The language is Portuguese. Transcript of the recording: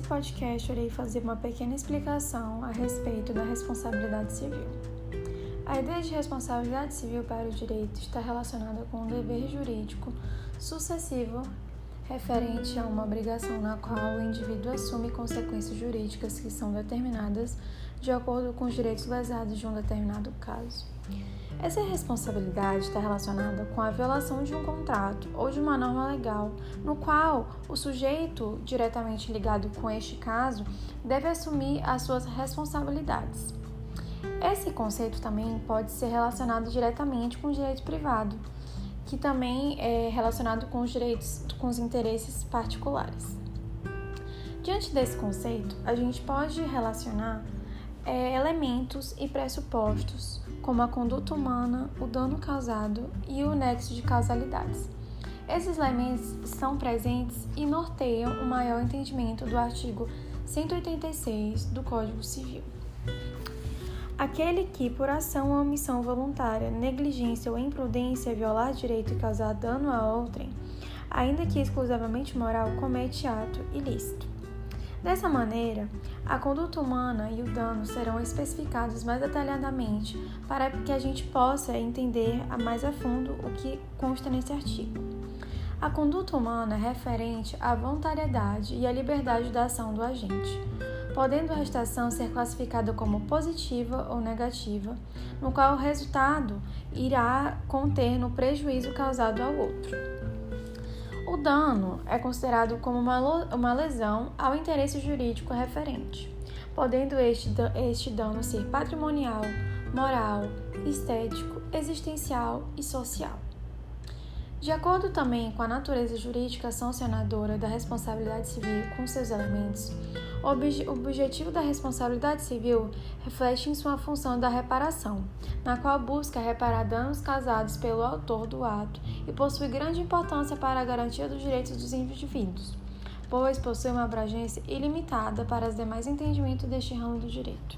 podcast, eu irei fazer uma pequena explicação a respeito da responsabilidade civil. A ideia de responsabilidade civil para o direito está relacionada com um dever jurídico sucessivo referente a uma obrigação na qual o indivíduo assume consequências jurídicas que são determinadas de acordo com os direitos lesados de um determinado caso. Essa responsabilidade está relacionada com a violação de um contrato ou de uma norma legal, no qual o sujeito diretamente ligado com este caso deve assumir as suas responsabilidades. Esse conceito também pode ser relacionado diretamente com o direito privado, que também é relacionado com os direitos, com os interesses particulares. Diante desse conceito, a gente pode relacionar é, elementos e pressupostos, como a conduta humana, o dano causado e o nexo de causalidades. Esses elementos são presentes e norteiam o maior entendimento do artigo 186 do Código Civil. Aquele que, por ação ou omissão voluntária, negligência ou imprudência, violar direito e causar dano a outrem, ainda que exclusivamente moral, comete ato ilícito. Dessa maneira, a conduta humana e o dano serão especificados mais detalhadamente para que a gente possa entender mais a fundo o que consta nesse artigo. A conduta humana é referente à voluntariedade e à liberdade da ação do agente, podendo a estação ser classificada como positiva ou negativa, no qual o resultado irá conter no prejuízo causado ao outro. O dano é considerado como uma lesão ao interesse jurídico referente, podendo este, este dano ser patrimonial, moral, estético, existencial e social. De acordo também com a natureza jurídica sancionadora da responsabilidade civil com seus elementos, o objetivo da responsabilidade civil reflete em sua função da reparação, na qual busca reparar danos causados pelo autor do ato e possui grande importância para a garantia dos direitos dos indivíduos, pois possui uma abrangência ilimitada para os demais entendimentos deste ramo do direito.